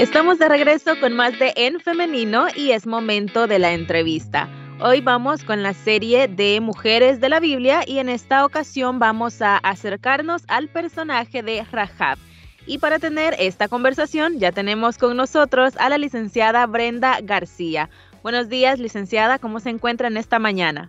Estamos de regreso con más de En Femenino y es momento de la entrevista. Hoy vamos con la serie de Mujeres de la Biblia y en esta ocasión vamos a acercarnos al personaje de Rahab. Y para tener esta conversación ya tenemos con nosotros a la licenciada Brenda García. Buenos días, licenciada, ¿cómo se encuentra en esta mañana?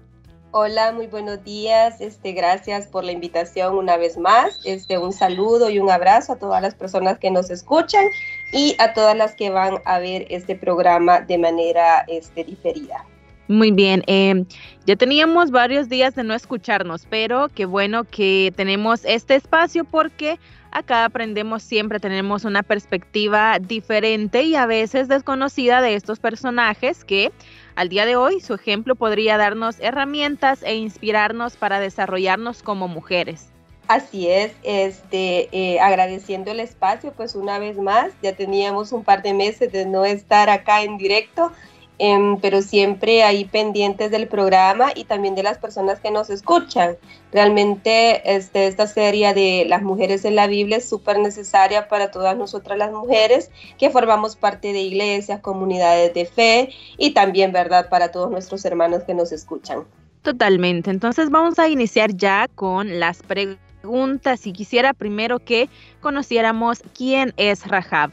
Hola, muy buenos días. Este, gracias por la invitación una vez más. Este, un saludo y un abrazo a todas las personas que nos escuchan y a todas las que van a ver este programa de manera este, diferida. Muy bien, em, ya teníamos varios días de no escucharnos, pero qué bueno que tenemos este espacio porque acá aprendemos siempre, tenemos una perspectiva diferente y a veces desconocida de estos personajes que al día de hoy su ejemplo podría darnos herramientas e inspirarnos para desarrollarnos como mujeres. Así es, este, eh, agradeciendo el espacio, pues una vez más, ya teníamos un par de meses de no estar acá en directo, em, pero siempre ahí pendientes del programa y también de las personas que nos escuchan. Realmente este, esta serie de las mujeres en la Biblia es súper necesaria para todas nosotras las mujeres que formamos parte de iglesias, comunidades de fe y también, ¿verdad?, para todos nuestros hermanos que nos escuchan. Totalmente. Entonces vamos a iniciar ya con las preguntas y quisiera primero que conociéramos quién es Rahab.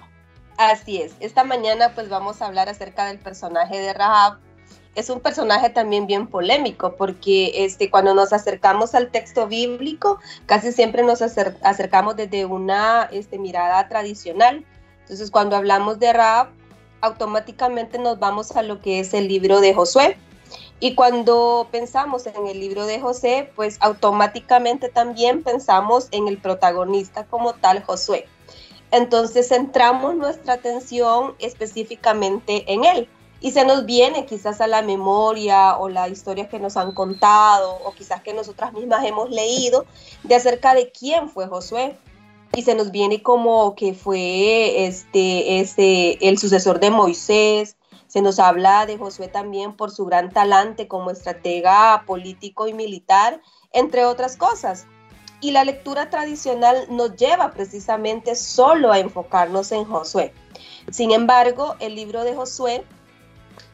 Así es, esta mañana pues vamos a hablar acerca del personaje de Rahab. Es un personaje también bien polémico porque este, cuando nos acercamos al texto bíblico casi siempre nos acercamos desde una este, mirada tradicional. Entonces cuando hablamos de Rahab automáticamente nos vamos a lo que es el libro de Josué y cuando pensamos en el libro de José, pues automáticamente también pensamos en el protagonista como tal, Josué. Entonces centramos nuestra atención específicamente en él. Y se nos viene quizás a la memoria o la historia que nos han contado o quizás que nosotras mismas hemos leído de acerca de quién fue Josué. Y se nos viene como que fue este, este el sucesor de Moisés, se nos habla de Josué también por su gran talante como estratega político y militar, entre otras cosas. Y la lectura tradicional nos lleva precisamente solo a enfocarnos en Josué. Sin embargo, el libro de Josué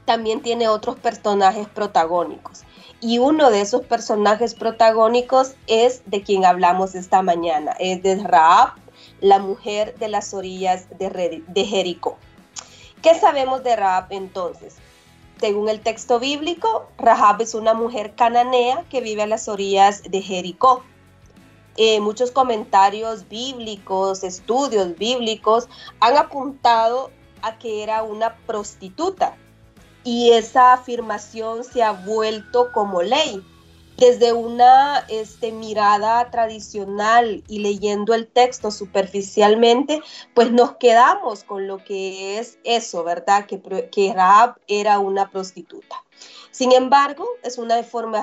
también tiene otros personajes protagónicos. Y uno de esos personajes protagónicos es de quien hablamos esta mañana, es de Raab, la mujer de las orillas de Jericó. ¿Qué sabemos de Rahab entonces? Según el texto bíblico, Rahab es una mujer cananea que vive a las orillas de Jericó. Eh, muchos comentarios bíblicos, estudios bíblicos han apuntado a que era una prostituta y esa afirmación se ha vuelto como ley desde una este, mirada tradicional y leyendo el texto superficialmente, pues nos quedamos con lo que es eso, ¿verdad? Que, que Raab era una prostituta. Sin embargo, es una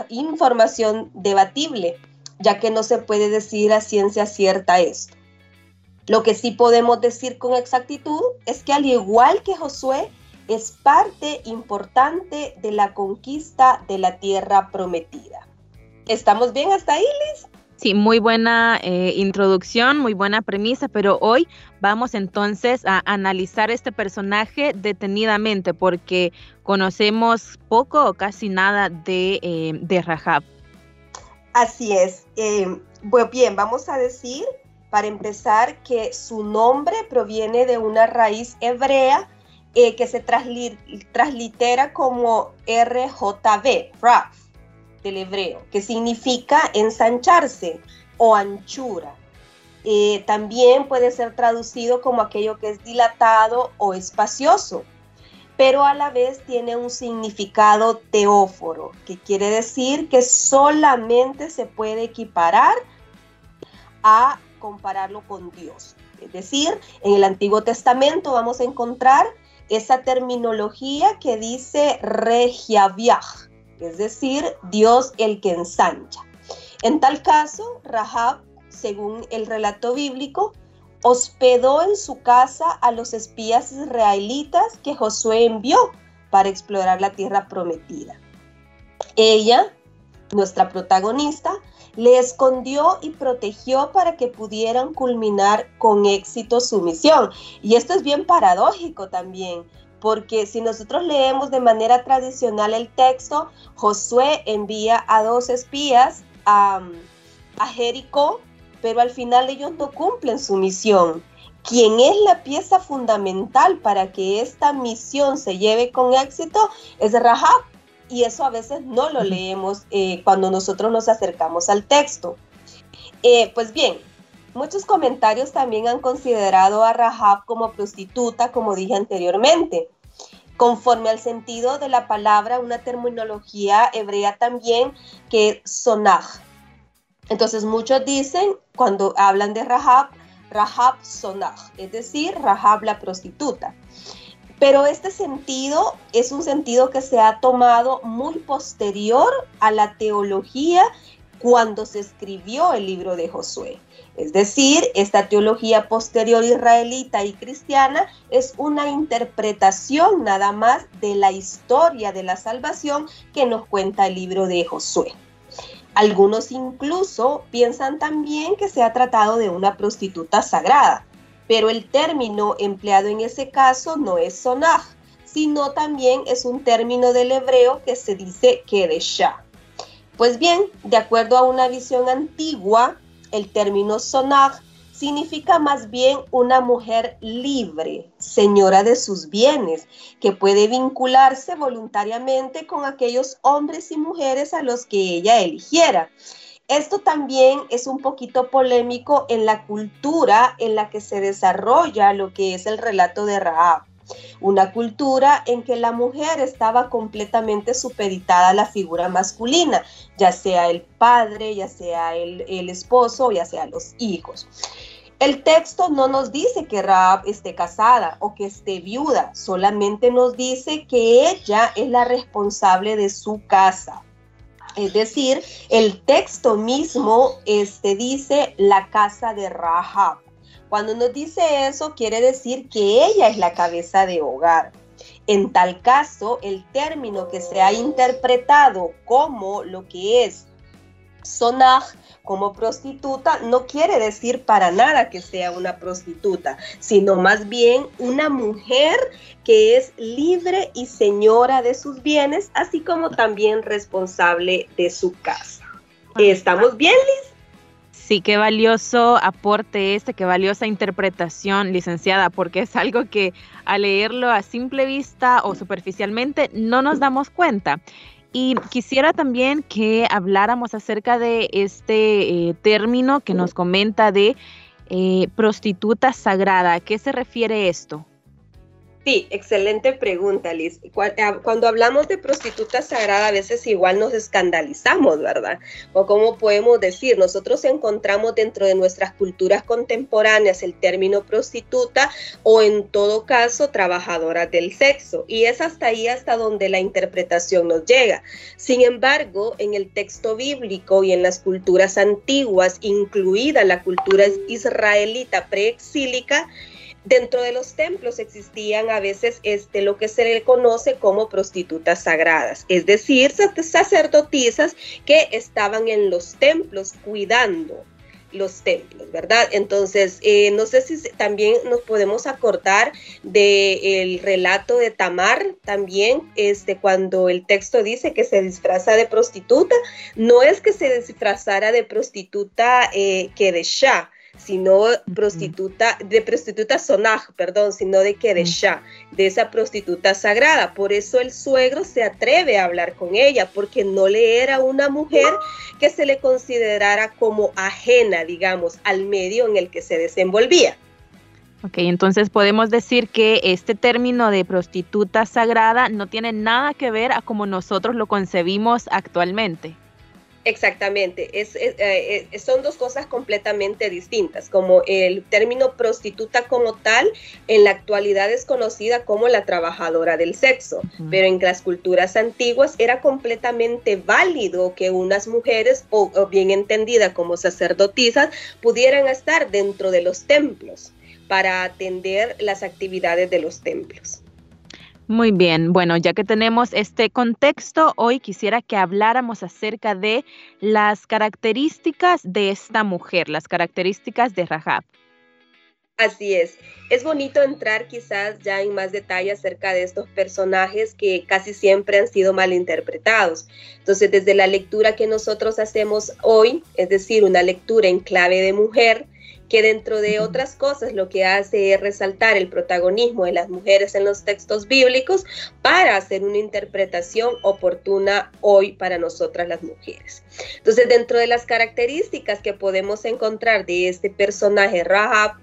información debatible, ya que no se puede decir a ciencia cierta esto. Lo que sí podemos decir con exactitud es que al igual que Josué, es parte importante de la conquista de la tierra prometida. ¿Estamos bien hasta ahí, Liz? Sí, muy buena eh, introducción, muy buena premisa, pero hoy vamos entonces a analizar este personaje detenidamente porque conocemos poco o casi nada de, eh, de Rahab. Así es. Eh, bien, vamos a decir, para empezar, que su nombre proviene de una raíz hebrea que se translitera como RJB, Raf del hebreo, que significa ensancharse o anchura. Eh, también puede ser traducido como aquello que es dilatado o espacioso, pero a la vez tiene un significado teóforo, que quiere decir que solamente se puede equiparar a compararlo con Dios. Es decir, en el Antiguo Testamento vamos a encontrar esa terminología que dice regiaviaj, es decir, Dios el que ensancha. En tal caso, Rahab, según el relato bíblico, hospedó en su casa a los espías israelitas que Josué envió para explorar la tierra prometida. Ella nuestra protagonista, le escondió y protegió para que pudieran culminar con éxito su misión. Y esto es bien paradójico también, porque si nosotros leemos de manera tradicional el texto, Josué envía a dos espías a, a Jericó, pero al final ellos no cumplen su misión. Quien es la pieza fundamental para que esta misión se lleve con éxito es Rahab, y eso a veces no lo leemos eh, cuando nosotros nos acercamos al texto. Eh, pues bien, muchos comentarios también han considerado a Rahab como prostituta, como dije anteriormente. Conforme al sentido de la palabra, una terminología hebrea también que es sonaj. Entonces muchos dicen, cuando hablan de Rahab, Rahab sonaj, es decir, Rahab la prostituta. Pero este sentido es un sentido que se ha tomado muy posterior a la teología cuando se escribió el libro de Josué. Es decir, esta teología posterior israelita y cristiana es una interpretación nada más de la historia de la salvación que nos cuenta el libro de Josué. Algunos incluso piensan también que se ha tratado de una prostituta sagrada pero el término empleado en ese caso no es sonaj, sino también es un término del hebreo que se dice kedeshah. Pues bien, de acuerdo a una visión antigua, el término sonaj significa más bien una mujer libre, señora de sus bienes, que puede vincularse voluntariamente con aquellos hombres y mujeres a los que ella eligiera. Esto también es un poquito polémico en la cultura en la que se desarrolla lo que es el relato de Raab. Una cultura en que la mujer estaba completamente supeditada a la figura masculina, ya sea el padre, ya sea el, el esposo, ya sea los hijos. El texto no nos dice que Raab esté casada o que esté viuda, solamente nos dice que ella es la responsable de su casa. Es decir, el texto mismo este, dice la casa de Rahab. Cuando nos dice eso, quiere decir que ella es la cabeza de hogar. En tal caso, el término que se ha interpretado como lo que es sonaj como prostituta no quiere decir para nada que sea una prostituta, sino más bien una mujer que es libre y señora de sus bienes, así como también responsable de su casa. ¿Estamos bien, Liz? Sí, qué valioso aporte este, qué valiosa interpretación, licenciada, porque es algo que al leerlo a simple vista o superficialmente no nos damos cuenta. Y quisiera también que habláramos acerca de este eh, término que nos comenta de eh, prostituta sagrada. ¿A qué se refiere esto? Sí, excelente pregunta, Liz. Eh, cuando hablamos de prostituta sagrada, a veces igual nos escandalizamos, ¿verdad? O como podemos decir, nosotros encontramos dentro de nuestras culturas contemporáneas el término prostituta o en todo caso trabajadora del sexo. Y es hasta ahí hasta donde la interpretación nos llega. Sin embargo, en el texto bíblico y en las culturas antiguas, incluida la cultura israelita preexílica, Dentro de los templos existían a veces este, lo que se le conoce como prostitutas sagradas, es decir, sacerdotisas que estaban en los templos cuidando los templos, ¿verdad? Entonces, eh, no sé si también nos podemos acordar del relato de Tamar, también, este, cuando el texto dice que se disfraza de prostituta, no es que se disfrazara de prostituta eh, que de Shah, sino prostituta, de prostituta sonaj, perdón, sino de Keresha, de esa prostituta sagrada. Por eso el suegro se atreve a hablar con ella, porque no le era una mujer que se le considerara como ajena, digamos, al medio en el que se desenvolvía. Ok, entonces podemos decir que este término de prostituta sagrada no tiene nada que ver a como nosotros lo concebimos actualmente. Exactamente, es, eh, son dos cosas completamente distintas, como el término prostituta como tal, en la actualidad es conocida como la trabajadora del sexo, pero en las culturas antiguas era completamente válido que unas mujeres, o, o bien entendida como sacerdotisas, pudieran estar dentro de los templos para atender las actividades de los templos. Muy bien, bueno, ya que tenemos este contexto, hoy quisiera que habláramos acerca de las características de esta mujer, las características de Rahab. Así es. Es bonito entrar quizás ya en más detalle acerca de estos personajes que casi siempre han sido mal interpretados. Entonces, desde la lectura que nosotros hacemos hoy, es decir, una lectura en clave de mujer, que dentro de otras cosas lo que hace es resaltar el protagonismo de las mujeres en los textos bíblicos para hacer una interpretación oportuna hoy para nosotras las mujeres. Entonces, dentro de las características que podemos encontrar de este personaje Rahab,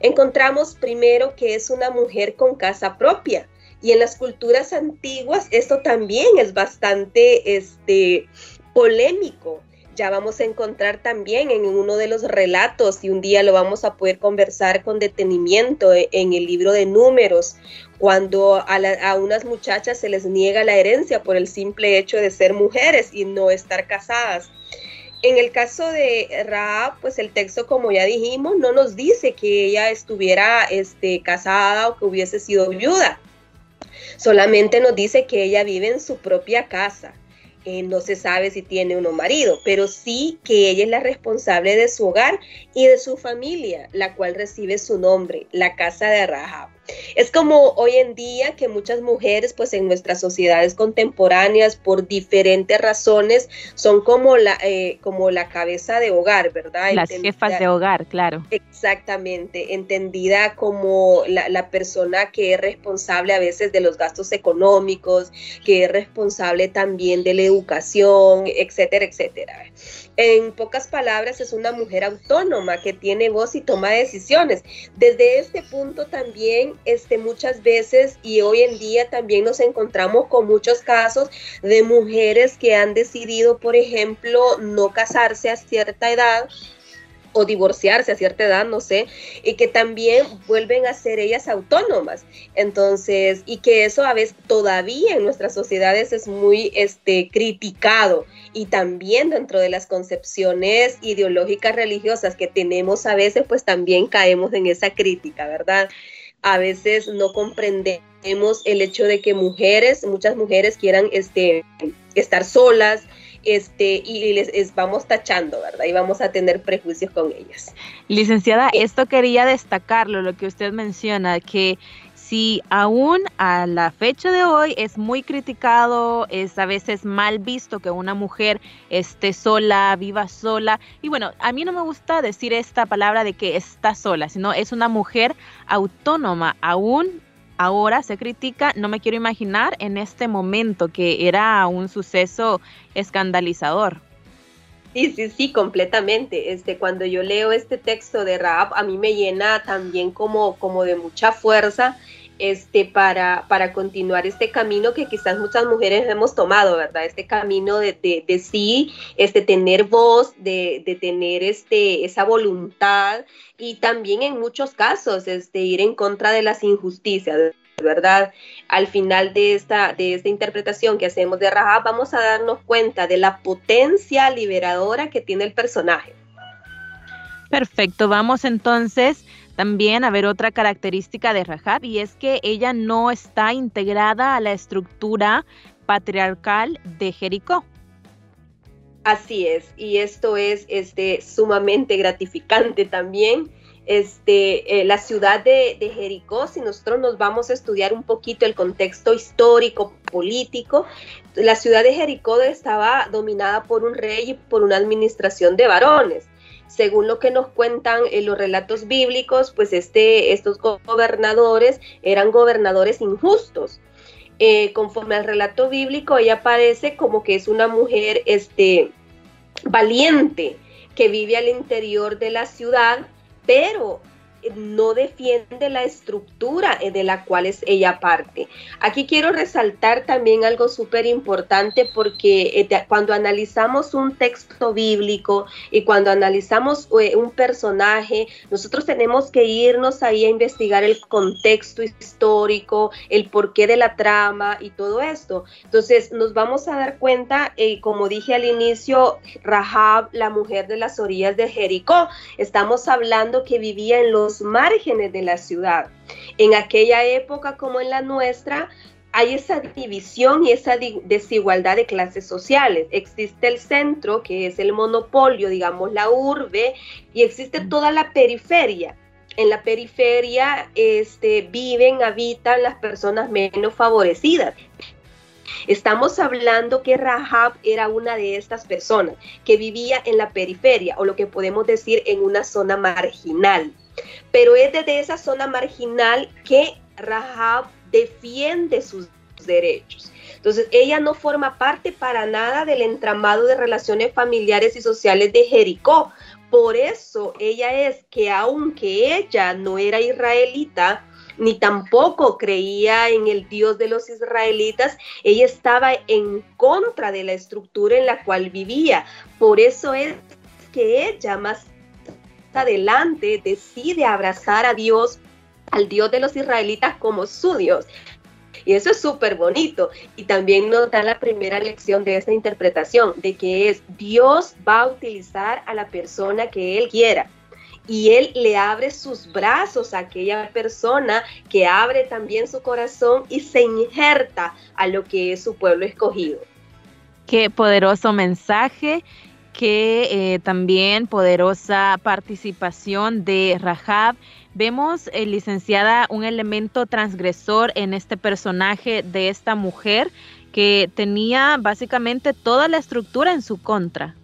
encontramos primero que es una mujer con casa propia. Y en las culturas antiguas esto también es bastante este, polémico ya vamos a encontrar también en uno de los relatos y un día lo vamos a poder conversar con detenimiento e, en el libro de números, cuando a, unas muchachas se les niega la herencia por el simple hecho de ser mujeres y no estar casadas. En el caso de Raab, pues el texto, como ya dijimos, no nos dice que ella estuviera este, casada o que hubiese sido viuda. Solamente nos dice que ella vive en su propia casa. Eh, no se sabe si tiene uno marido, pero sí que ella es la responsable de su hogar y de su familia, la cual recibe su nombre, la casa de Rahab. Es como hoy en día que muchas mujeres, pues en nuestras sociedades contemporáneas, por diferentes razones, son como la, eh, como la cabeza de hogar, ¿verdad? Las jefas de hogar, claro. Exactamente, entendida como la, la persona que es responsable a veces de los gastos económicos, que es responsable también de la educación, etcétera, etcétera. En pocas palabras, es una mujer autónoma que tiene voz y toma decisiones. Desde este punto también, este, muchas veces y hoy en día también nos encontramos con muchos casos de mujeres que han decidido, por ejemplo, no casarse a cierta edad o divorciarse a cierta edad, no sé, y que también vuelven a ser ellas autónomas. Entonces, y que eso a veces todavía en nuestras sociedades es muy este, criticado y también dentro de las concepciones ideológicas religiosas que tenemos a veces, pues también caemos en esa crítica, ¿verdad? A veces no comprendemos el hecho de que mujeres, muchas mujeres quieran este, estar solas, este, y les vamos tachando, ¿verdad? Y vamos a tener prejuicios con ellas. Licenciada, esto quería destacarlo, lo que usted menciona, que si aún a la fecha de hoy es muy criticado, es a veces mal visto que una mujer esté sola, viva sola. Y bueno, a mí no me gusta decir esta palabra de que está sola, sino es una mujer autónoma, aún ahora se critica, no me quiero imaginar en este momento que era un suceso escandalizador. Sí, sí, sí, completamente. Este, cuando yo leo este texto de Raab, a mí me llena también como, como de mucha fuerza este, para, para continuar este camino que quizás muchas mujeres hemos tomado, ¿verdad? Este camino de, de, sí, este, tener voz, de, de, tener este, esa voluntad y también en muchos casos este, ir en contra de las injusticias. ¿verdad? Al final de esta, de esta interpretación que hacemos de Rahab, vamos a darnos cuenta de la potencia liberadora que tiene el personaje. Perfecto, vamos entonces también a ver otra característica de Rahab y es que ella no está integrada a la estructura patriarcal de Jericó. Así es, y esto es este, sumamente gratificante también. Este, eh, la ciudad de, de, Jericó, si nosotros nos vamos a estudiar un poquito el contexto histórico, político, la ciudad de Jericó estaba dominada por un rey y por una administración de varones según lo que nos cuentan en los relatos bíblicos, pues este, estos gobernadores eran gobernadores injustos. Eh, conforme al relato bíblico, ella parece como que es una mujer este, valiente que vive al interior de la ciudad, pero no defiende la estructura eh, de la cual es ella parte. Aquí quiero resaltar también algo súper importante porque eh, cuando analizamos un texto bíblico y cuando analizamos eh, un personaje, nosotros tenemos que irnos ahí a investigar el contexto histórico, el porqué de la trama y todo esto. Entonces nos vamos a dar cuenta, como dije al inicio, Rahab, la mujer de las orillas de Jericó, estamos hablando que vivía en los márgenes de la ciudad. En aquella época como en la nuestra, hay esa división y esa desigualdad de clases sociales. Existe el centro, que es el monopolio, digamos, la urbe, y existe toda la periferia. En la periferia este, viven, habitan las personas menos favorecidas. Estamos hablando que Rahab era una de estas personas que vivía en la periferia o lo que podemos decir en una zona marginal. Pero es desde esa zona marginal que Rahab defiende sus derechos. Entonces, ella no forma parte para nada del entramado de relaciones familiares y sociales de Jericó. Por eso ella es que aunque ella no era israelita, ni tampoco creía en el Dios de los israelitas, ella estaba en contra de la estructura en la cual vivía. Por eso es que ella más adelante decide abrazar a Dios, al Dios de los israelitas como su Dios. Y eso es súper bonito. Y también nos da la primera lección de esta interpretación, de que es Dios va a utilizar a la persona que Él quiera. Y Él le abre sus brazos a aquella persona que abre también su corazón y se injerta a lo que es su pueblo escogido. Qué poderoso mensaje que eh, también poderosa participación de Rahab. Vemos, eh, licenciada, un elemento transgresor en este personaje de esta mujer que tenía básicamente toda la estructura en su contra.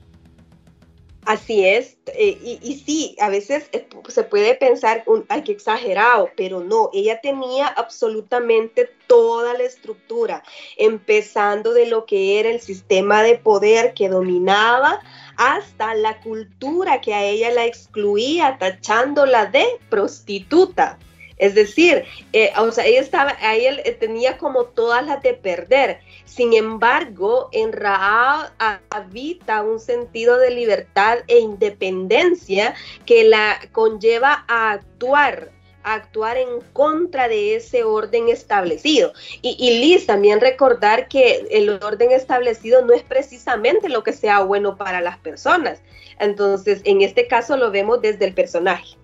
Así es, eh, y, sí, a veces se puede pensar, un, exagerado, pero no, ella tenía absolutamente toda la estructura, empezando de lo que era el sistema de poder que dominaba hasta la cultura que a ella la excluía, tachándola de prostituta. Es decir, eh, o sea, ella estaba, ahí él tenía como todas las de perder. Sin embargo, en Raab habita un sentido de libertad e independencia que la conlleva a actuar actuar en contra de ese orden establecido. Y, y, Liz, también recordar que el orden establecido no es precisamente lo que sea bueno para las personas. Entonces, en este caso lo vemos desde el personaje.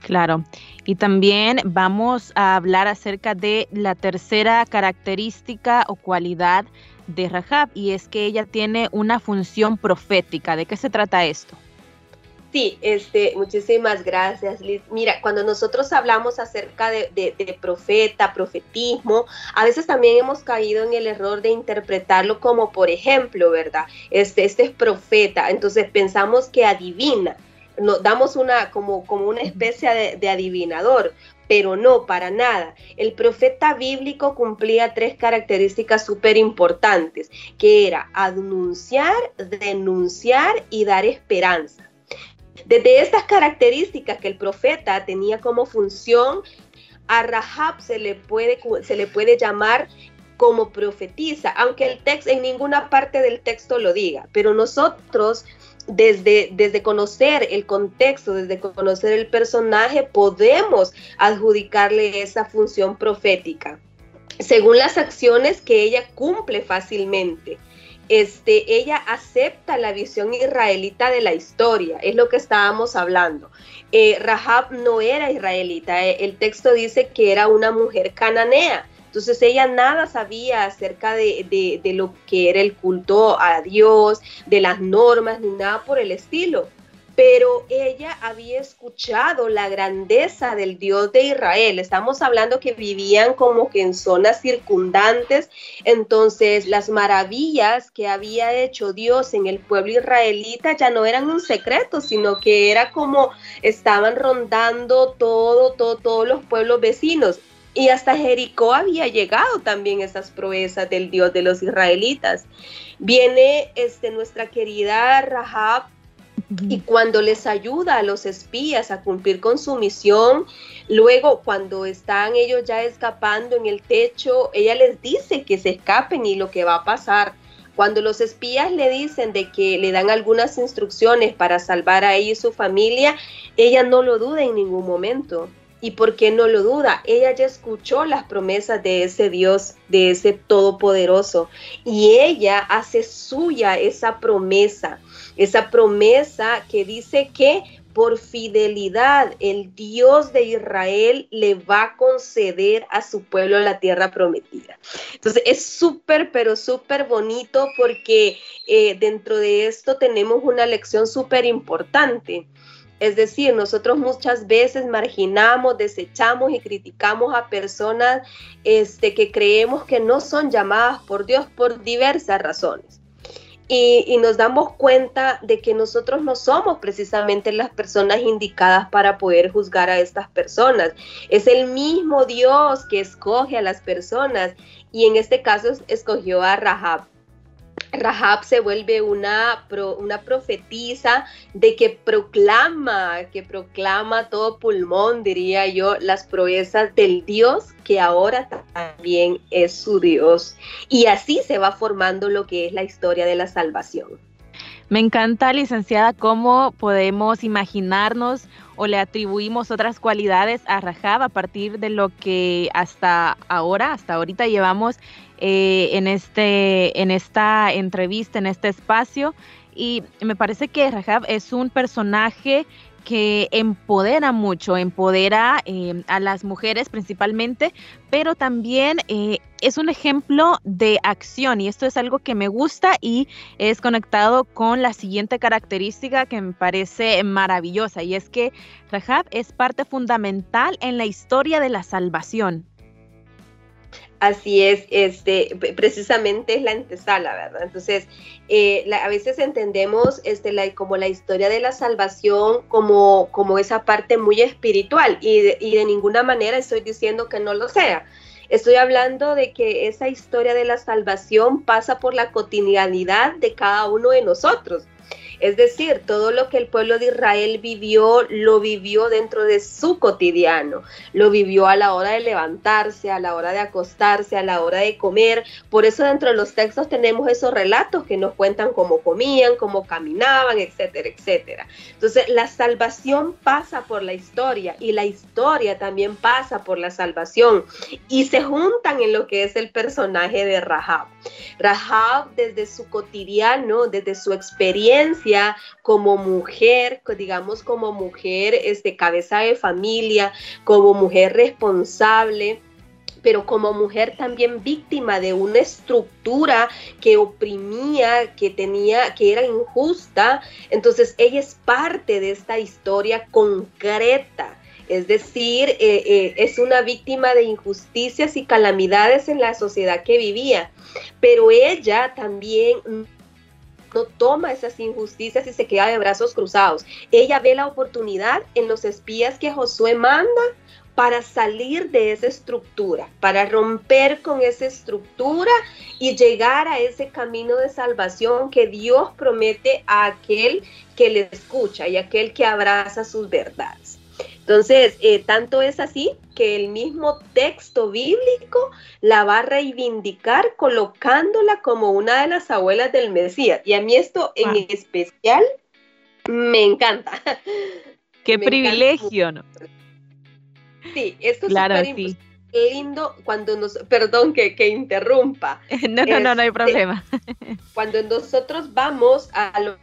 Claro. Y también vamos a hablar acerca de la tercera característica o cualidad de Rahab y es que ella tiene una función profética. ¿De qué se trata esto? Sí, este, muchísimas gracias, Liz. Mira, cuando nosotros hablamos acerca de, de, profeta, profetismo, a veces también hemos caído en el error de interpretarlo como, por ejemplo, ¿verdad? Este, este es profeta, entonces pensamos que adivina nos damos una como, como una especie de, adivinador, pero no, para nada. El profeta bíblico cumplía tres características súper importantes, que era anunciar, denunciar y dar esperanza. Desde estas características que el profeta tenía como función, a Rahab se le puede, se le puede llamar como profetiza, aunque el texto en ninguna parte del texto lo diga, pero nosotros desde, desde conocer el contexto, desde conocer el personaje, podemos adjudicarle esa función profética, según las acciones que ella cumple fácilmente. Este, ella acepta la visión israelita de la historia, es lo que estábamos hablando. Eh, Rahab no era israelita, eh, el texto dice que era una mujer cananea, entonces ella nada sabía acerca de, lo que era el culto a Dios, de las normas, ni nada por el estilo pero ella había escuchado la grandeza del Dios de Israel. Estamos hablando que vivían como que en zonas circundantes, entonces las maravillas que había hecho Dios en el pueblo israelita ya no eran un secreto, sino que era como estaban rondando todo, todo, todos los pueblos vecinos. Y hasta Jericó había llegado también esas proezas del Dios de los israelitas. Viene este, nuestra querida Rahab y cuando les ayuda a los espías a cumplir con su misión, luego cuando están ellos ya escapando en el techo, ella les dice que se escapen y lo que va a pasar. Cuando los espías le dicen de que le dan algunas instrucciones para salvar a ella y su familia, ella no lo duda en ningún momento. ¿Y por qué no lo duda? Ella ya escuchó las promesas de ese Dios, de ese Todopoderoso, y ella hace suya esa promesa, esa promesa que dice que por fidelidad el Dios de Israel le va a conceder a su pueblo la tierra prometida. Entonces es súper, pero súper bonito porque eh, dentro de esto tenemos una lección súper importante. Es decir, nosotros muchas veces marginamos, desechamos y criticamos a personas este, que creemos que no son llamadas por Dios por diversas razones y, nos damos cuenta de que nosotros no somos precisamente las personas indicadas para poder juzgar a estas personas. Es el mismo Dios que escoge a las personas y en este caso escogió a Rahab. Rahab se vuelve una, una profetisa de que proclama, que proclama todo pulmón, diría yo, las proezas del Dios que ahora también es su Dios. Y así se va formando lo que es la historia de la salvación. Me encanta, licenciada, cómo podemos imaginarnos o le atribuimos otras cualidades a Rahab a partir de lo que hasta ahora, hasta ahorita llevamos eh, en, este, en esta entrevista, en este espacio. Y me parece que Rahab es un personaje que empodera mucho, empodera eh, a las mujeres principalmente, pero también eh, es un ejemplo de acción y esto es algo que me gusta y es conectado con la siguiente característica que me parece maravillosa y es que Rahab es parte fundamental en la historia de la salvación. Así es, este, precisamente es la antesala, ¿verdad? Entonces, eh, a veces entendemos este, la, como la historia de la salvación como, como esa parte muy espiritual y de, y de ninguna manera estoy diciendo que no lo sea. Estoy hablando de que esa historia de la salvación pasa por la cotidianidad de cada uno de nosotros. Es decir, todo lo que el pueblo de Israel vivió, lo vivió dentro de su cotidiano, lo vivió a la hora de levantarse, a la hora de acostarse, a la hora de comer. Por eso dentro de los textos tenemos esos relatos que nos cuentan cómo comían, cómo caminaban, etcétera, etcétera. Entonces, la salvación pasa por la historia y la historia también pasa por la salvación y se juntan en lo que es el personaje de Rahab. Rahab desde su cotidiano, desde su experiencia, como mujer, digamos como mujer, este, cabeza de familia, como mujer responsable pero como mujer también víctima de una estructura que oprimía, que tenía, que era injusta. Entonces ella es parte de esta historia concreta. Es decir, eh, eh, es una víctima de injusticias y calamidades en la sociedad que vivía. Pero ella también no toma esas injusticias y se queda de brazos cruzados. Ella ve la oportunidad en los espías que Josué manda para salir de esa estructura, para romper con esa estructura y llegar a ese camino de salvación que Dios promete a aquel que le escucha y aquel que abraza sus verdades. Entonces, eh, tanto es así que el mismo texto bíblico la va a reivindicar colocándola como una de las abuelas del Mesías. Y a mí esto en especial me encanta. Qué privilegio, ¿no? Sí, esto es súper lindo cuando nos, perdón que, que interrumpa. no, no, no, no hay este, problema. cuando nosotros vamos a lo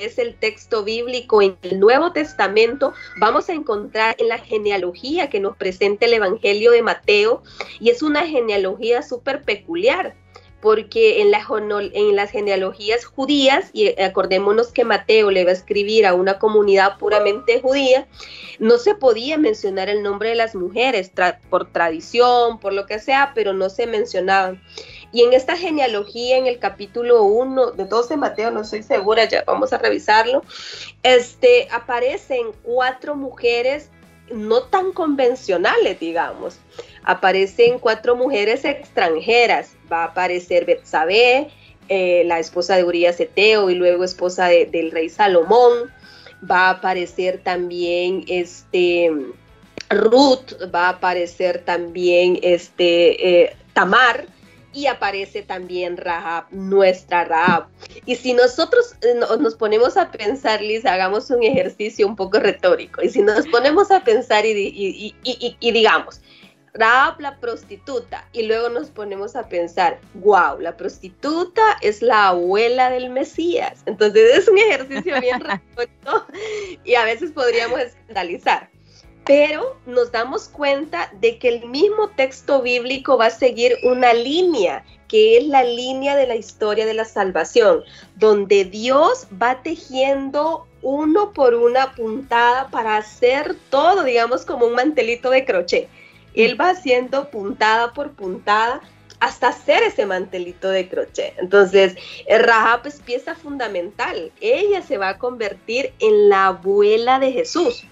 es el texto bíblico en el Nuevo Testamento, vamos a encontrar en la genealogía que nos presenta el Evangelio de Mateo, y es una genealogía súper peculiar porque en, la, en, las genealogías judías, y acordémonos que Mateo le va a escribir a una comunidad puramente judía, no se podía mencionar el nombre de las mujeres por tradición, por lo que sea, pero no se mencionaban. Y en esta genealogía, en el capítulo 1 de 12 Mateo, no estoy segura, ya vamos a revisarlo, este, aparecen cuatro mujeres no tan convencionales, digamos. Aparecen cuatro mujeres extranjeras. Va a aparecer Betsabé, eh, la esposa de Urias Eteo y luego esposa del rey Salomón. Va a aparecer también este, Ruth, va a aparecer también este, eh, Tamar y aparece también Rahab, nuestra Rahab. Y si nosotros eh, nos ponemos a pensar, Liz, hagamos un ejercicio un poco retórico, y si nos ponemos a pensar y, digamos, Raab la prostituta y luego nos ponemos a pensar, wow, la prostituta es la abuela del Mesías. Entonces es un ejercicio bien rápido y a veces podríamos escandalizar. Pero nos damos cuenta de que el mismo texto bíblico va a seguir una línea, que es la línea de la historia de la salvación, donde Dios va tejiendo uno por una puntada para hacer todo, digamos, como un mantelito de crochet él va haciendo puntada por puntada hasta hacer ese mantelito de crochet. Entonces, Rahab es pieza fundamental. Ella se va a convertir en la abuela de Jesús.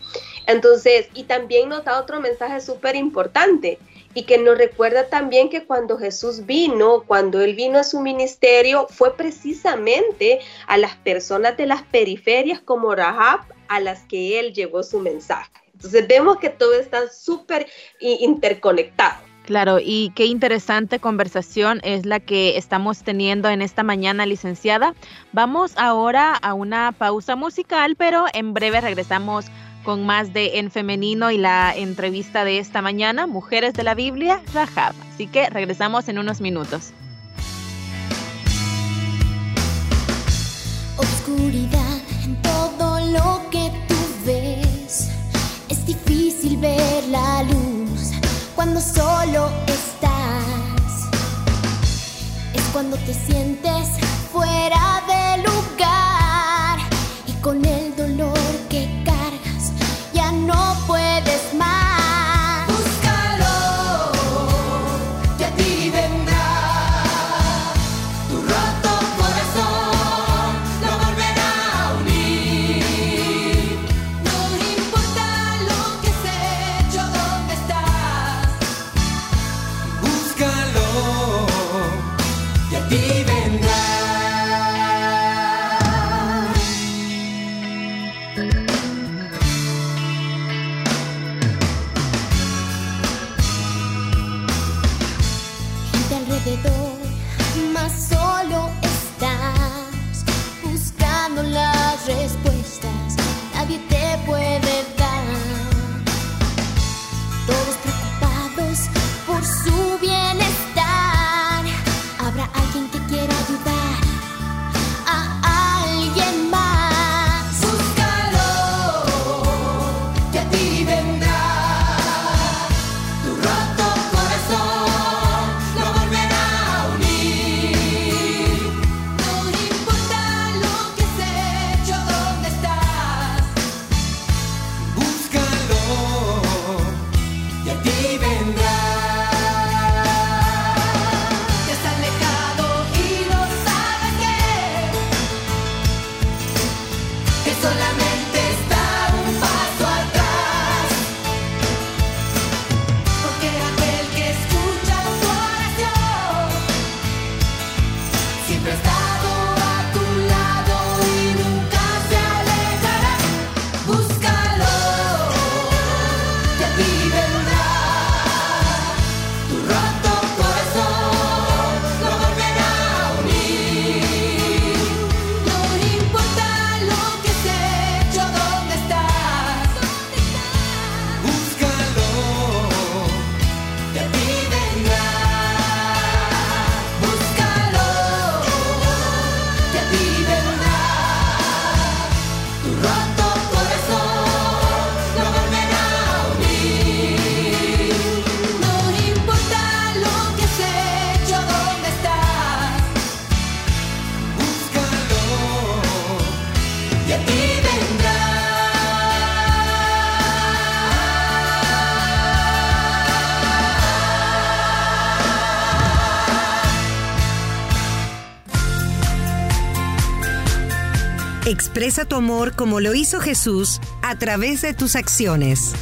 Entonces, y también nos da otro mensaje súper importante y que nos recuerda también que cuando Jesús vino, cuando Él vino a su ministerio, fue precisamente a las personas de las periferias como Rahab a las que Él llevó su mensaje. Entonces vemos que todo está súper interconectado. Claro, y qué interesante conversación es la que estamos teniendo en esta mañana, licenciada. Vamos ahora a una pausa musical, pero en breve regresamos con más de En Femenino y la entrevista de esta mañana, Mujeres de la Biblia, Rahab. Así que regresamos en unos minutos. Oscuridad en todo lo que tú ves difícil ver la luz cuando solo estás. Es cuando te sientes fuera de lugar y con el dolor get all you back. Expresa tu amor como lo hizo Jesús a través de tus acciones.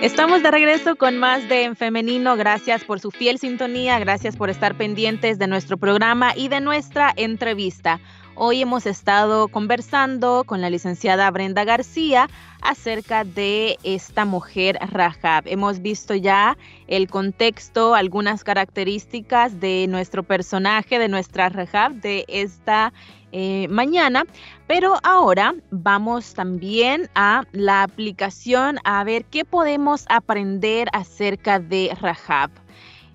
Estamos de regreso con más de En Femenino. Gracias por su fiel sintonía, gracias por estar pendientes de nuestro programa y de nuestra entrevista. Hoy hemos estado conversando con la licenciada Brenda García acerca de esta mujer Rahab. Hemos visto ya el contexto, algunas características de nuestro personaje, de nuestra Rahab de esta eh, mañana, pero ahora vamos también a la aplicación a ver qué podemos aprender acerca de Rahab.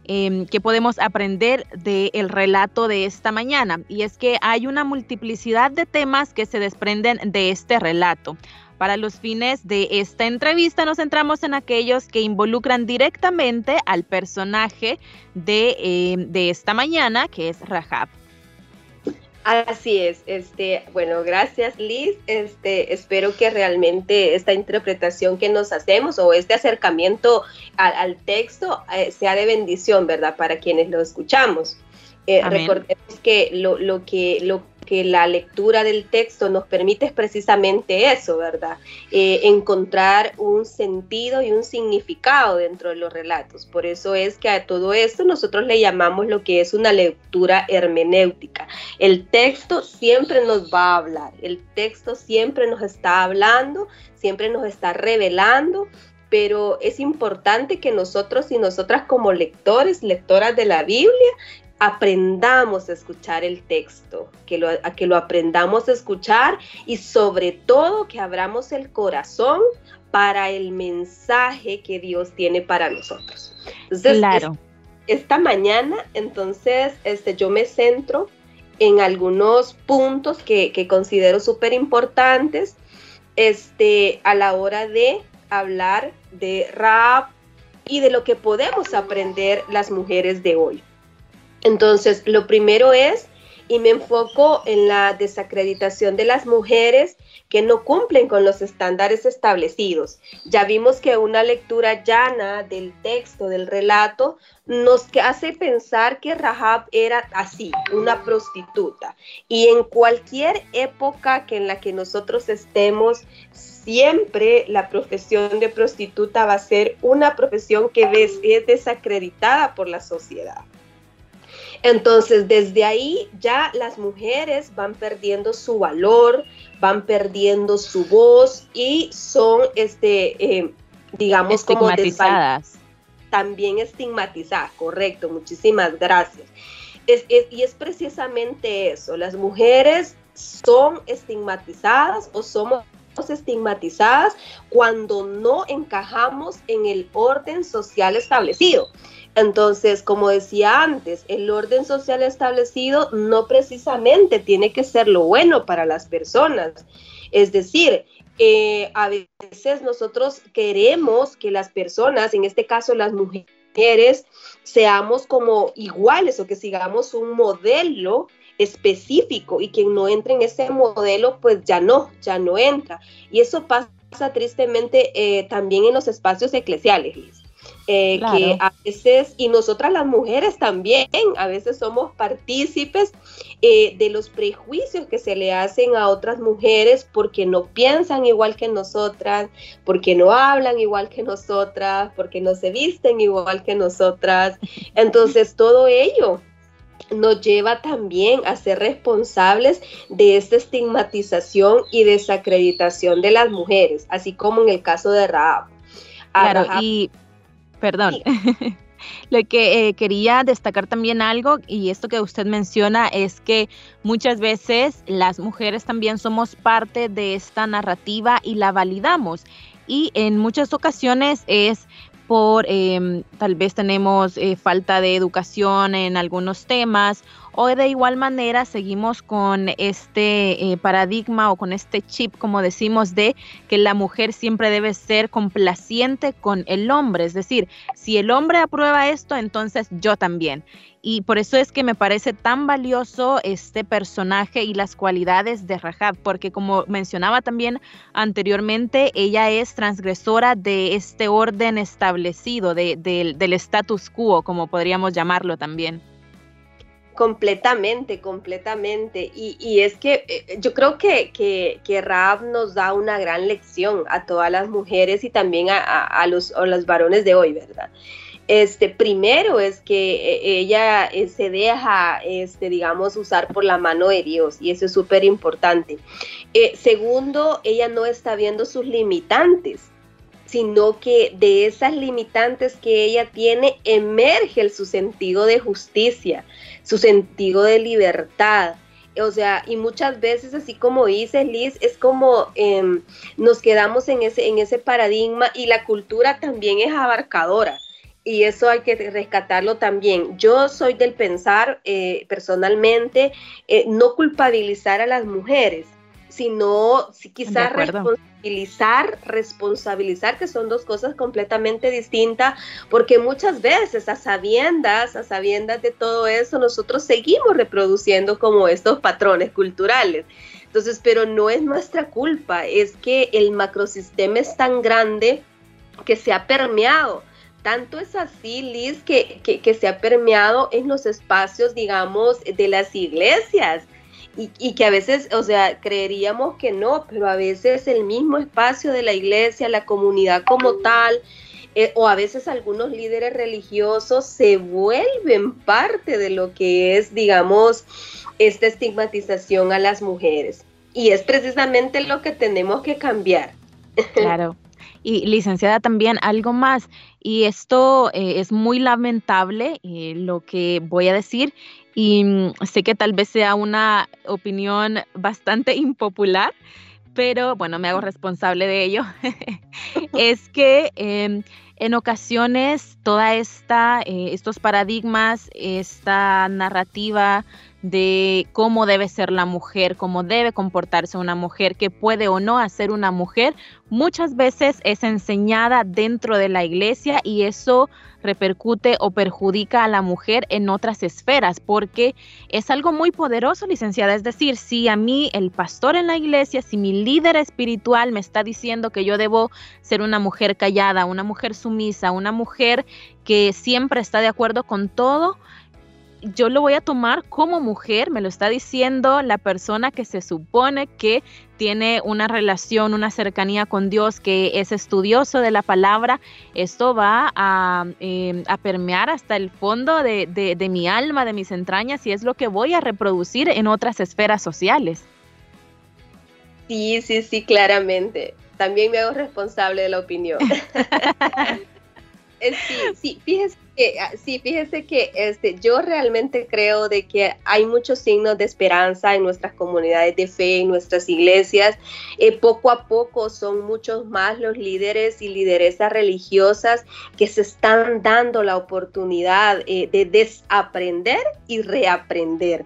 Em, que podemos aprender del relato de esta mañana. Y es que hay una multiplicidad de temas que se desprenden de este relato. Para los fines de esta entrevista nos centramos en aquellos que involucran directamente al personaje de, em, de esta mañana, que es Rahab. Así es, este, bueno, gracias Liz, este, espero que realmente esta interpretación que nos hacemos o este acercamiento al, texto eh, sea de bendición, ¿verdad? Para quienes lo escuchamos. Eh, recordemos que lo, lo, que lo que la lectura del texto nos permite es precisamente eso, ¿verdad? Eh, encontrar un sentido y un significado dentro de los relatos. Por eso es que a todo esto nosotros le llamamos lo que es una lectura hermenéutica. El texto siempre nos va a hablar, el texto siempre nos está hablando, siempre nos está revelando pero es importante que nosotros y nosotras como lectores, lectoras de la Biblia, aprendamos a escuchar el texto, que lo, a que lo aprendamos a escuchar y sobre todo que abramos el corazón para el mensaje que Dios tiene para nosotros. Entonces, claro. esta mañana, entonces, este, yo me centro en algunos puntos que, que considero súper importantes este, a la hora de hablar de rap y de lo que podemos aprender las mujeres de hoy. Entonces, lo primero es, y me enfoco en la desacreditación de las mujeres que no cumplen con los estándares establecidos. Ya vimos que una lectura llana del texto, del relato, nos hace pensar que Rahab era así, una prostituta. Y en cualquier época que en la que nosotros estemos, siempre la profesión de prostituta va a ser una profesión que es desacreditada por la sociedad. Entonces, desde ahí ya las mujeres van perdiendo su valor, van perdiendo su voz y son, este, eh, digamos, estigmatizadas. también estigmatizadas, correcto, muchísimas gracias. y es precisamente eso, las mujeres son estigmatizadas o somos estigmatizadas cuando no encajamos en el orden social establecido. Entonces, como decía antes, el orden social establecido no precisamente tiene que ser lo bueno para las personas. Es decir, eh, a veces nosotros queremos que las personas, en este caso las mujeres, seamos como iguales o que sigamos un modelo específico y quien no entre en ese modelo, pues ya no, ya no entra. Y eso pasa tristemente eh, también en los espacios eclesiales, eh, que a veces, y nosotras las mujeres también, a veces somos partícipes eh, de los prejuicios que se le hacen a otras mujeres porque no piensan igual que nosotras, porque no hablan igual que nosotras, porque no se visten igual que nosotras. Entonces, todo ello nos lleva también a ser responsables de esta estigmatización y desacreditación de las mujeres, así como en el caso de Raab. Claro, y Perdón. Lo que eh, quería destacar también algo, y esto que usted menciona, es que muchas veces las mujeres también somos parte de esta narrativa y la validamos. Y en muchas ocasiones es por em, tal vez tenemos eh, falta de educación en algunos temas o de igual manera seguimos con este eh, paradigma o con este chip, como decimos, de que la mujer siempre debe ser complaciente con el hombre. Es decir, si el hombre aprueba esto, entonces yo también. Y por eso es que me parece tan valioso este personaje y las cualidades de Rahab, porque como mencionaba también anteriormente, ella es transgresora de este orden establecido, del status quo, como podríamos llamarlo también. Completamente, completamente. Y, es que eh, yo creo que, que, que nos da una gran lección a todas las mujeres y también a, los, a los varones de hoy, ¿verdad? Este, primero es que eh, ella eh, se deja, este, digamos, usar por la mano de Dios y eso es súper importante. Segundo, ella no está viendo sus limitantes sino que de esas limitantes que ella tiene emerge su sentido de justicia, su sentido de libertad, o sea, y muchas veces, así como dice Liz, es como em, nos quedamos en ese, en ese paradigma y la cultura también es abarcadora. Y eso hay que rescatarlo también. Yo soy del pensar eh, personalmente, eh, no culpabilizar a las mujeres, sino quizás responsabilizar, responsabilizar, que son dos cosas completamente distintas, porque muchas veces a sabiendas, a sabiendas de todo eso, nosotros seguimos reproduciendo como estos patrones culturales. Entonces, pero no es nuestra culpa, es que el macrosistema es tan grande que se ha permeado. Tanto es así, Liz, que, que, que se ha permeado en los espacios, digamos, de las iglesias y, que a veces, o sea, creeríamos que no, pero a veces el mismo espacio de la iglesia, la comunidad como tal, eh, o a veces algunos líderes religiosos se vuelven parte de lo que es, digamos, esta estigmatización a las mujeres. Y es precisamente lo que tenemos que cambiar. Claro. Y licenciada también algo más, y esto eh, es muy lamentable eh, lo que voy a decir, y mm, sé que tal vez sea una opinión bastante impopular, pero bueno, me hago responsable de ello, es que em, en ocasiones toda esta, eh, estos paradigmas, esta narrativa de cómo debe ser la mujer, cómo debe comportarse una mujer, qué puede o no hacer una mujer, muchas veces es enseñada dentro de la iglesia y eso repercute o perjudica a la mujer en otras esferas, porque es algo muy poderoso, licenciada. Es decir, si a mí el pastor en la iglesia, si mi líder espiritual me está diciendo que yo debo ser una mujer callada, una mujer sumisa, una mujer que siempre está de acuerdo con todo, yo lo voy a tomar como mujer, me lo está diciendo la persona que se supone que tiene una relación, una cercanía con Dios, que es estudioso de la palabra, esto va a, em, permear hasta el fondo de, de mi alma, de mis entrañas, y es lo que voy a reproducir en otras esferas sociales. Sí, sí, sí, claramente. También me hago responsable de la opinión. Eh, sí, sí, fíjese ah, sí, fíjese que este, yo realmente creo de que hay muchos signos de esperanza en nuestras comunidades de fe, en nuestras iglesias. Eh, poco a poco son muchos más los líderes y lideresas religiosas que se están dando la oportunidad eh, de desaprender y reaprender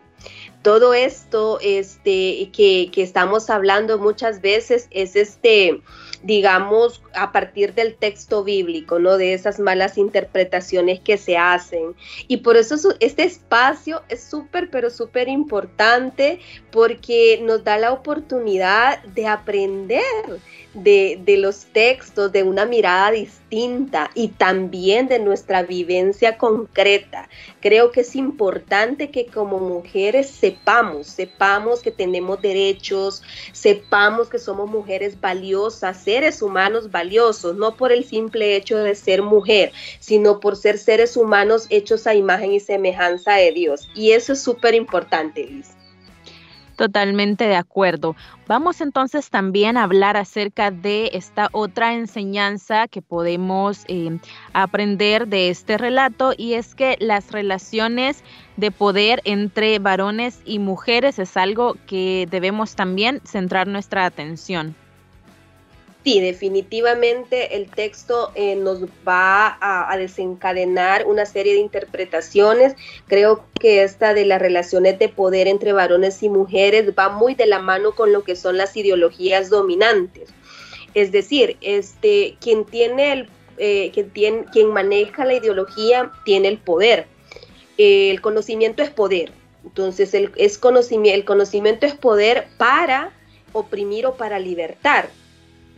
todo esto este, que, que, estamos hablando muchas veces es este digamos, a partir del texto bíblico, ¿no? De esas malas interpretaciones que se hacen. Y por eso este espacio es súper, pero súper importante porque nos da la oportunidad de aprender de, los textos de una mirada distinta y también de nuestra vivencia concreta. Creo que es importante que como mujeres sepamos, sepamos que tenemos derechos, sepamos que somos mujeres valiosas, seres humanos valiosos, no por el simple hecho de ser mujer, sino por ser seres humanos hechos a imagen y semejanza de Dios. Y eso es súper importante, Liz. Totalmente de acuerdo. Vamos entonces también a hablar acerca de esta otra enseñanza que podemos eh, aprender de este relato y es que las relaciones de poder entre varones y mujeres es algo que debemos también centrar nuestra atención. Sí, definitivamente el texto eh, nos va a, desencadenar una serie de interpretaciones. Creo que esta de las relaciones de poder entre varones y mujeres va muy de la mano con lo que son las ideologías dominantes. Es decir, este, quien tiene el, eh, quien, tiene, quien maneja la ideología tiene el poder. el conocimiento es poder. Entonces, el, es conocimiento, el conocimiento es poder para oprimir o para libertar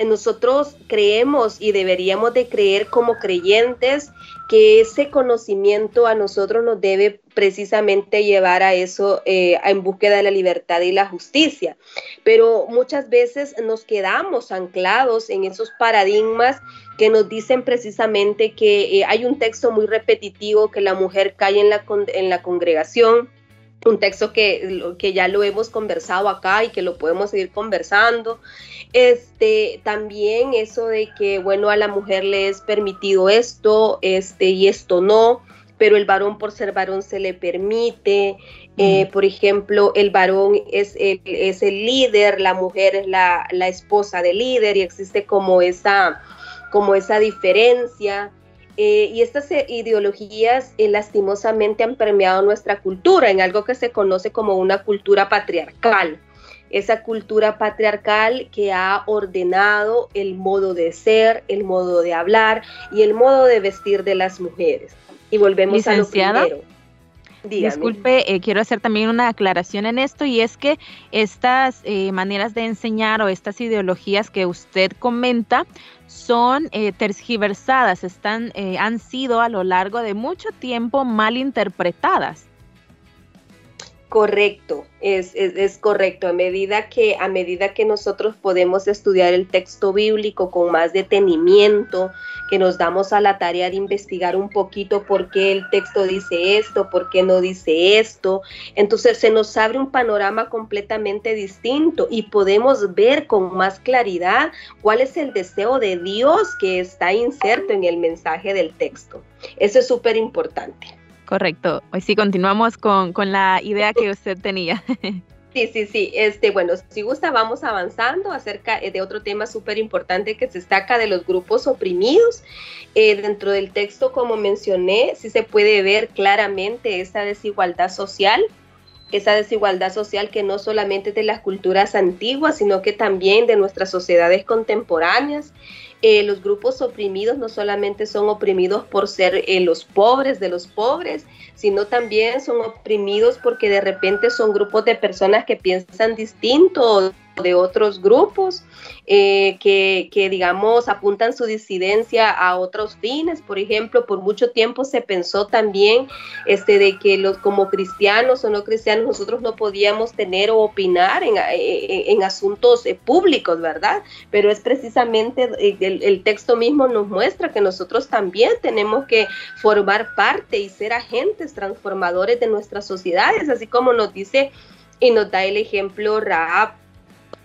nosotros creemos y deberíamos de creer como creyentes que ese conocimiento a nosotros nos debe precisamente llevar a eso, eh, en búsqueda de la libertad y la justicia. Pero muchas veces nos quedamos anclados en esos paradigmas que nos dicen precisamente que eh, hay un texto muy repetitivo, que la mujer cae en la, en la congregación, un texto que, que, ya lo hemos conversado acá y que lo podemos seguir conversando. Este, también eso de que, bueno, a la mujer le es permitido esto, este, y esto no, pero el varón por ser varón se le permite. Eh, por ejemplo, el varón es el, es el líder, la mujer es la, la esposa del líder y existe como esa, como esa diferencia. Eh, y estas eh, ideologías eh, lastimosamente han permeado nuestra cultura en algo que se conoce como una cultura patriarcal. Esa cultura patriarcal que ha ordenado el modo de ser, el modo de hablar y el modo de vestir de las mujeres. Y volvemos a lo primero. Disculpe, quiero hacer también una aclaración en esto y es que estas maneras de enseñar o estas ideologías que usted comenta son eh, tergiversadas, están, eh, han sido a lo largo de mucho tiempo mal interpretadas. Correcto, es, es, correcto. A medida, que, a medida que nosotros podemos estudiar el texto bíblico con más detenimiento, que nos damos a la tarea de investigar un poquito por qué el texto dice esto, por qué no dice esto, entonces se nos abre un panorama completamente distinto y podemos ver con más claridad cuál es el deseo de Dios que está inserto en el mensaje del texto. Eso es súper importante. Correcto. Hoy sí continuamos con, la idea que usted tenía. Sí, sí, sí. Este, bueno, si gusta, vamos avanzando acerca de otro tema súper importante que se destaca de los grupos oprimidos. Eh, dentro del texto, como mencioné, sí se puede ver claramente esa desigualdad social, esa desigualdad social que no solamente de las culturas antiguas, sino que también de nuestras sociedades contemporáneas. Eh, los grupos oprimidos no solamente son oprimidos por ser eh, los pobres de los pobres, sino también son oprimidos porque de repente son grupos de personas que piensan distinto de otros grupos eh, que, digamos, apuntan su disidencia a otros fines. Por ejemplo, por mucho tiempo se pensó también este, de que los, como cristianos o no cristianos nosotros no podíamos tener o opinar en, en, asuntos eh, públicos, ¿verdad? Pero es precisamente eh, el, el texto mismo nos muestra que nosotros también tenemos que formar parte y ser agentes transformadores de nuestras sociedades, así como nos dice y nos da el ejemplo Raab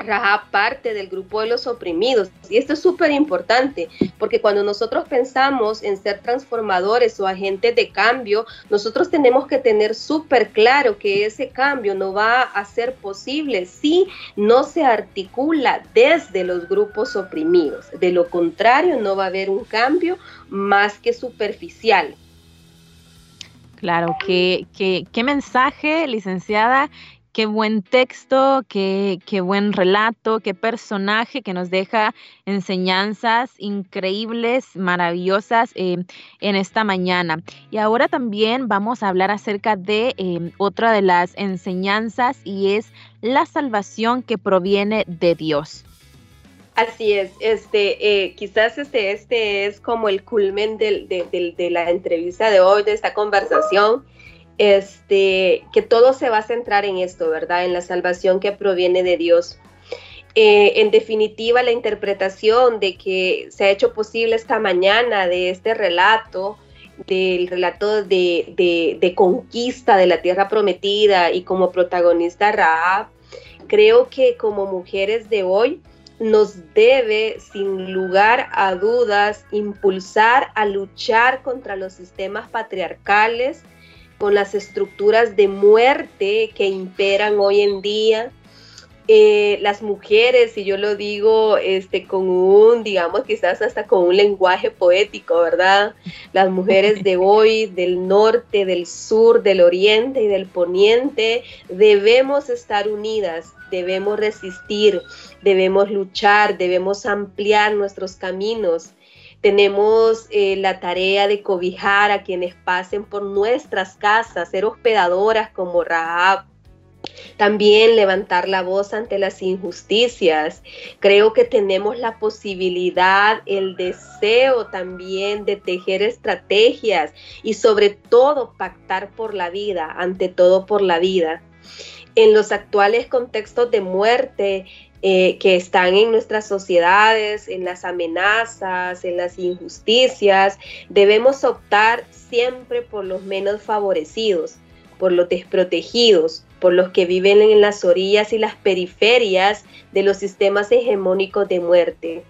Raja parte del grupo de los oprimidos. Y esto es súper importante, porque cuando nosotros pensamos en ser transformadores o agentes de cambio, nosotros tenemos que tener súper claro que ese cambio no va a ser posible si no se articula desde los grupos oprimidos. De lo contrario, no va a haber un cambio más que superficial. Claro, qué, qué, qué mensaje, licenciada, qué buen texto, qué, qué, buen relato, qué personaje que nos deja enseñanzas increíbles, maravillosas eh, en esta mañana. Y ahora también vamos a hablar acerca de eh, otra de las enseñanzas y es la salvación que proviene de Dios. Así es, este, eh, quizás este, este es como el culmen de la entrevista de hoy, de esta conversación este, que todo se va a centrar en esto, ¿verdad? En la salvación que proviene de Dios. Eh, en definitiva, la interpretación de que se ha hecho posible esta mañana de este relato, del relato de, conquista de la tierra prometida y como protagonista Raab, creo que como mujeres de hoy nos debe, sin lugar a dudas, impulsar a luchar contra los sistemas patriarcales, con las estructuras de muerte que imperan hoy en día. Eh, las mujeres, y yo lo digo este, con un, digamos, quizás hasta con un lenguaje poético, ¿verdad? Las mujeres de hoy, del norte, del sur, del oriente y del poniente, debemos estar unidas, debemos resistir, debemos luchar, debemos ampliar nuestros caminos tenemos eh, la tarea de cobijar a quienes pasen por nuestras casas, ser hospedadoras como Rahab, También levantar la voz ante las injusticias. Creo que tenemos la posibilidad, el deseo también de tejer estrategias y sobre todo pactar por la vida, ante todo por la vida. En los actuales contextos de muerte, eh, que están en nuestras sociedades, en las amenazas, en las injusticias, debemos optar siempre por los menos favorecidos, por los desprotegidos, por los que viven en las orillas y las periferias de los sistemas hegemónicos de muerte.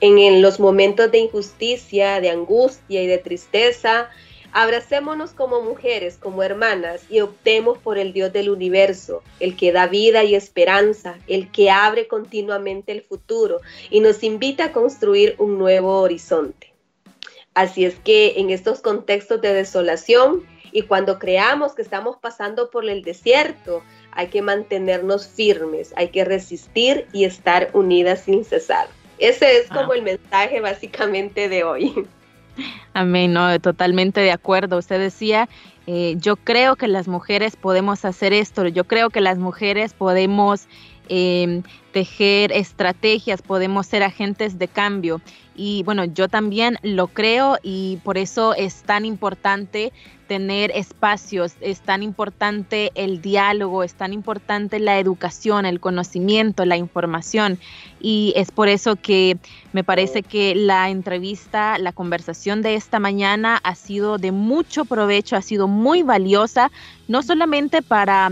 En, los momentos de injusticia, de angustia y de tristeza, abracémonos como mujeres, como hermanas y optemos por el Dios del universo, el que da vida y esperanza, el que abre continuamente el futuro y nos invita a construir un nuevo horizonte. Así es que en estos contextos de desolación, y cuando creamos que estamos pasando por el desierto, hay que mantenernos firmes, hay que resistir y estar unidas sin cesar. Ese es como el mensaje básicamente de hoy. Amén, no, totalmente de acuerdo. Usted decía, eh, yo creo que las mujeres podemos hacer esto, yo creo que las mujeres podemos eh, tejer estrategias, podemos ser agentes de cambio. Y bueno, yo también lo creo y por eso es tan importante tener espacios, es tan importante el diálogo, es tan importante la educación, el conocimiento, la información. Y es por eso que me parece que la entrevista, la conversación de esta mañana ha sido de mucho provecho, ha sido muy valiosa, no solamente para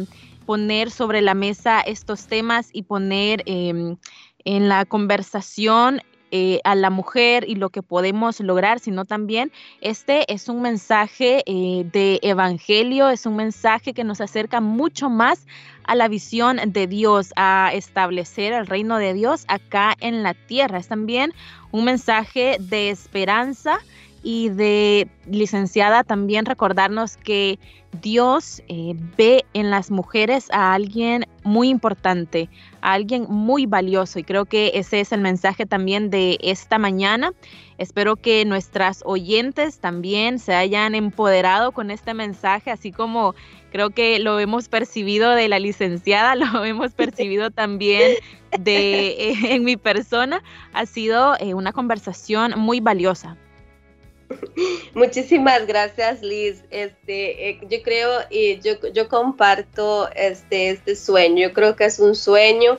poner sobre la mesa estos temas y poner em, en la conversación eh, a la mujer y lo que podemos lograr, sino también este es un mensaje eh, de evangelio, es un mensaje que nos acerca mucho más a la visión de Dios, a establecer el reino de Dios acá en la tierra. Es también un mensaje de esperanza y de licenciada también recordarnos que Dios eh, ve en las mujeres a alguien muy importante, a alguien muy valioso y creo que ese es el mensaje también de esta mañana. Espero que nuestras oyentes también se hayan empoderado con este mensaje, así como creo que lo hemos percibido de la licenciada, lo hemos percibido también de en mi persona. Ha sido eh, una conversación muy valiosa. Muchísimas gracias, Liz. Este, eh, yo creo y yo, yo comparto este, este sueño. Yo creo que es un sueño,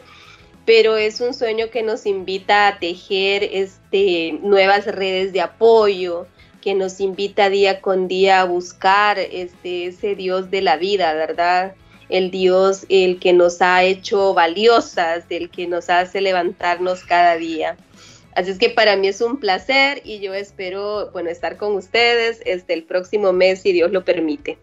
pero es un sueño que nos invita a tejer este, nuevas redes de apoyo, que nos invita día con día a buscar este, ese Dios de la vida, ¿verdad? El Dios, el que nos ha hecho valiosas, el que nos hace levantarnos cada día. Así es que para mí es un placer y yo espero, bueno, estar con ustedes este, el próximo mes, si Dios lo permite.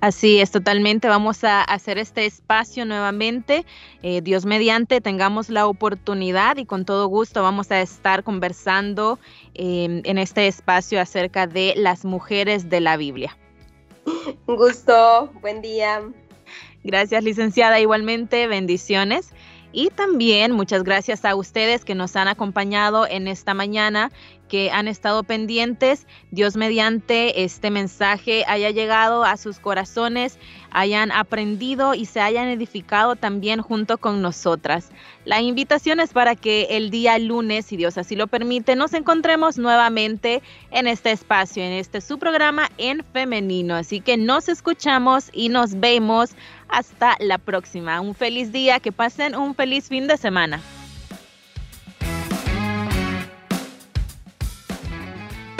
Así es, totalmente. Vamos a hacer este espacio nuevamente. Eh, Dios mediante, tengamos la oportunidad y con todo gusto vamos a estar conversando em, en este espacio acerca de las mujeres de la Biblia. Un gusto, buen día. Gracias, licenciada. Igualmente, bendiciones. Y también muchas gracias a ustedes que nos han acompañado en esta mañana, que han estado pendientes. Dios mediante este mensaje haya llegado a sus corazones, hayan aprendido y se hayan edificado también junto con nosotras. La invitación es para que el día lunes, si Dios así lo permite, nos encontremos nuevamente en este espacio, en este su programa en femenino. Así que nos escuchamos y nos vemos hasta la próxima. Un feliz día, que pasen un feliz fin de semana.